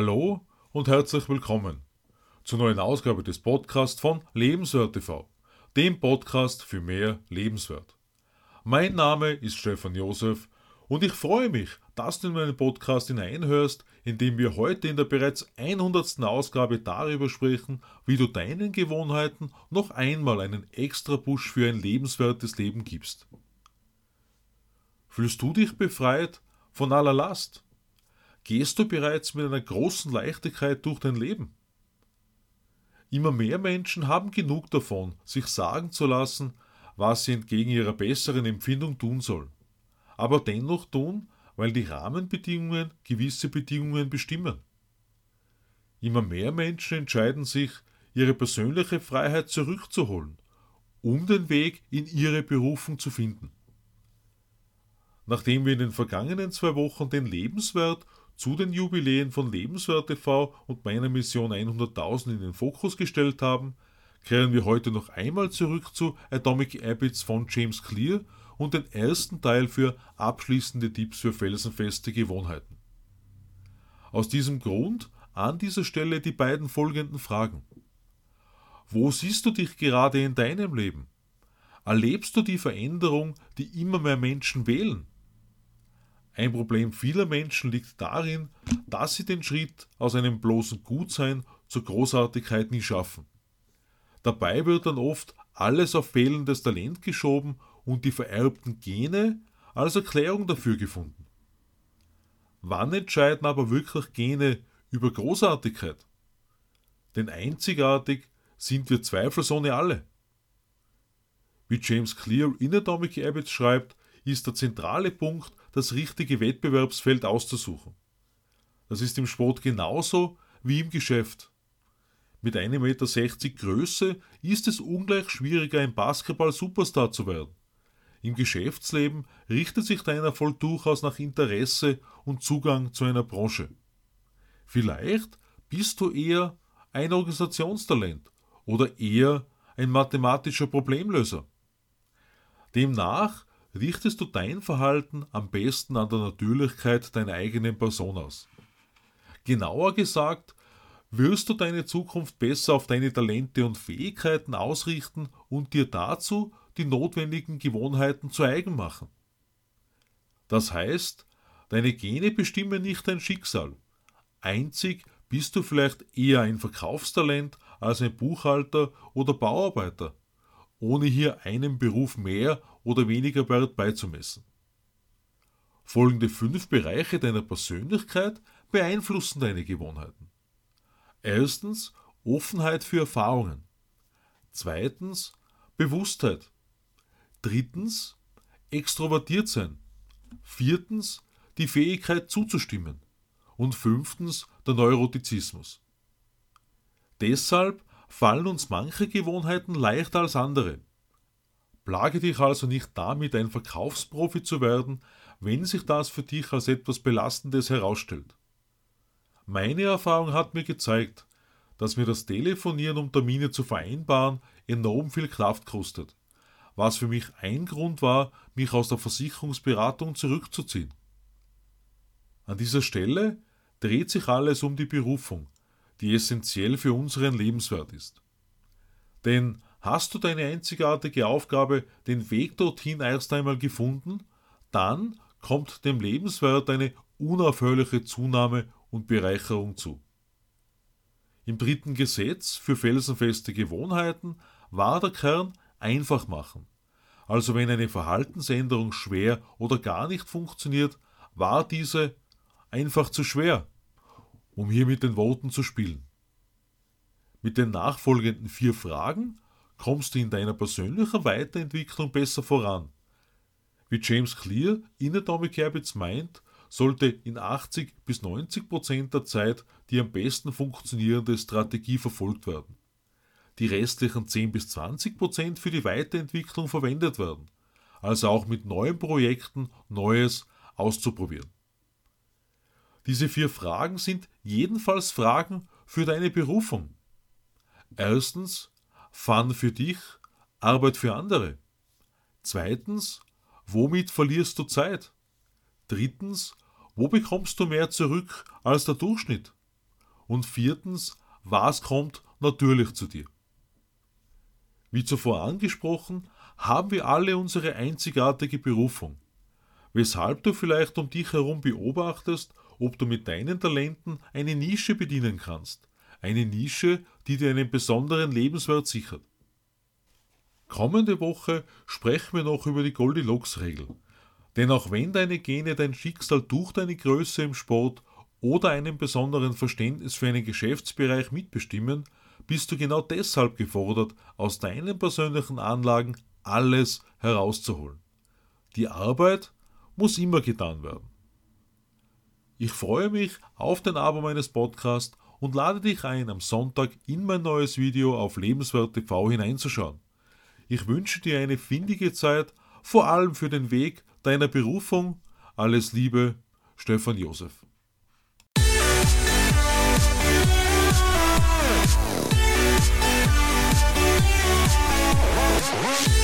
Hallo und herzlich willkommen zur neuen Ausgabe des Podcasts von Lebenswert TV, dem Podcast für mehr Lebenswert. Mein Name ist Stefan Josef und ich freue mich, dass du in meinen Podcast hineinhörst, in dem wir heute in der bereits 100. Ausgabe darüber sprechen, wie du deinen Gewohnheiten noch einmal einen extra Push für ein lebenswertes Leben gibst. Fühlst du dich befreit von aller Last? Gehst du bereits mit einer großen Leichtigkeit durch dein Leben? Immer mehr Menschen haben genug davon, sich sagen zu lassen, was sie entgegen ihrer besseren Empfindung tun sollen, aber dennoch tun, weil die Rahmenbedingungen gewisse Bedingungen bestimmen. Immer mehr Menschen entscheiden sich, ihre persönliche Freiheit zurückzuholen, um den Weg in ihre Berufung zu finden. Nachdem wir in den vergangenen zwei Wochen den Lebenswert zu den Jubiläen von Lebenswert TV und meiner Mission 100.000 in den Fokus gestellt haben, kehren wir heute noch einmal zurück zu Atomic Habits von James Clear und den ersten Teil für abschließende Tipps für felsenfeste Gewohnheiten. Aus diesem Grund an dieser Stelle die beiden folgenden Fragen. Wo siehst du dich gerade in deinem Leben? Erlebst du die Veränderung, die immer mehr Menschen wählen? Ein Problem vieler Menschen liegt darin, dass sie den Schritt aus einem bloßen Gutsein zur Großartigkeit nie schaffen. Dabei wird dann oft alles auf fehlendes Talent geschoben und die vererbten Gene als Erklärung dafür gefunden. Wann entscheiden aber wirklich Gene über Großartigkeit? Denn einzigartig sind wir zweifelsohne alle. Wie James Clear in Atomic Habits schreibt, ist der zentrale Punkt, das richtige Wettbewerbsfeld auszusuchen. Das ist im Sport genauso wie im Geschäft. Mit 1,60 Meter Größe ist es ungleich schwieriger, ein Basketball-Superstar zu werden. Im Geschäftsleben richtet sich dein Erfolg durchaus nach Interesse und Zugang zu einer Branche. Vielleicht bist du eher ein Organisationstalent oder eher ein mathematischer Problemlöser. Demnach richtest du dein Verhalten am besten an der Natürlichkeit deiner eigenen Person aus. Genauer gesagt, wirst du deine Zukunft besser auf deine Talente und Fähigkeiten ausrichten und dir dazu die notwendigen Gewohnheiten zu eigen machen. Das heißt, deine Gene bestimmen nicht dein Schicksal. Einzig bist du vielleicht eher ein Verkaufstalent als ein Buchhalter oder Bauarbeiter, ohne hier einem Beruf mehr oder weniger Wert beizumessen. Folgende fünf Bereiche deiner Persönlichkeit beeinflussen deine Gewohnheiten. Erstens Offenheit für Erfahrungen. Zweitens Bewusstheit. Drittens, extrovertiert sein. Viertens, die Fähigkeit zuzustimmen. Und fünftens, der Neurotizismus. Deshalb fallen uns manche Gewohnheiten leichter als andere. Plage dich also nicht damit, ein Verkaufsprofi zu werden, wenn sich das für dich als etwas Belastendes herausstellt. Meine Erfahrung hat mir gezeigt, dass mir das Telefonieren, um Termine zu vereinbaren, enorm viel Kraft kostet was für mich ein Grund war, mich aus der Versicherungsberatung zurückzuziehen. An dieser Stelle dreht sich alles um die Berufung, die essentiell für unseren Lebenswert ist. Denn hast du deine einzigartige Aufgabe, den Weg dorthin erst einmal gefunden, dann kommt dem Lebenswert eine unaufhörliche Zunahme und Bereicherung zu. Im dritten Gesetz für felsenfeste Gewohnheiten war der Kern einfach machen. Also wenn eine Verhaltensänderung schwer oder gar nicht funktioniert, war diese einfach zu schwer, um hier mit den Worten zu spielen. Mit den nachfolgenden vier Fragen kommst du in deiner persönlichen Weiterentwicklung besser voran. Wie James Clear in Atomic Habits meint, sollte in 80 bis 90 Prozent der Zeit die am besten funktionierende Strategie verfolgt werden die restlichen 10 bis 20 Prozent für die Weiterentwicklung verwendet werden, also auch mit neuen Projekten Neues auszuprobieren. Diese vier Fragen sind jedenfalls Fragen für deine Berufung. Erstens, Fun für dich, Arbeit für andere. Zweitens, womit verlierst du Zeit? Drittens, wo bekommst du mehr zurück als der Durchschnitt? Und viertens, was kommt natürlich zu dir? Wie zuvor angesprochen, haben wir alle unsere einzigartige Berufung, weshalb du vielleicht um dich herum beobachtest, ob du mit deinen Talenten eine Nische bedienen kannst, eine Nische, die dir einen besonderen Lebenswert sichert. Kommende Woche sprechen wir noch über die Goldilocks-Regel. Denn auch wenn deine Gene dein Schicksal durch deine Größe im Sport oder einem besonderen Verständnis für einen Geschäftsbereich mitbestimmen, bist du genau deshalb gefordert, aus deinen persönlichen Anlagen alles herauszuholen. Die Arbeit muss immer getan werden. Ich freue mich auf den Abo meines Podcasts und lade dich ein, am Sonntag in mein neues Video auf Lebenswert TV hineinzuschauen. Ich wünsche dir eine findige Zeit, vor allem für den Weg deiner Berufung. Alles Liebe, Stefan Josef. Yeah.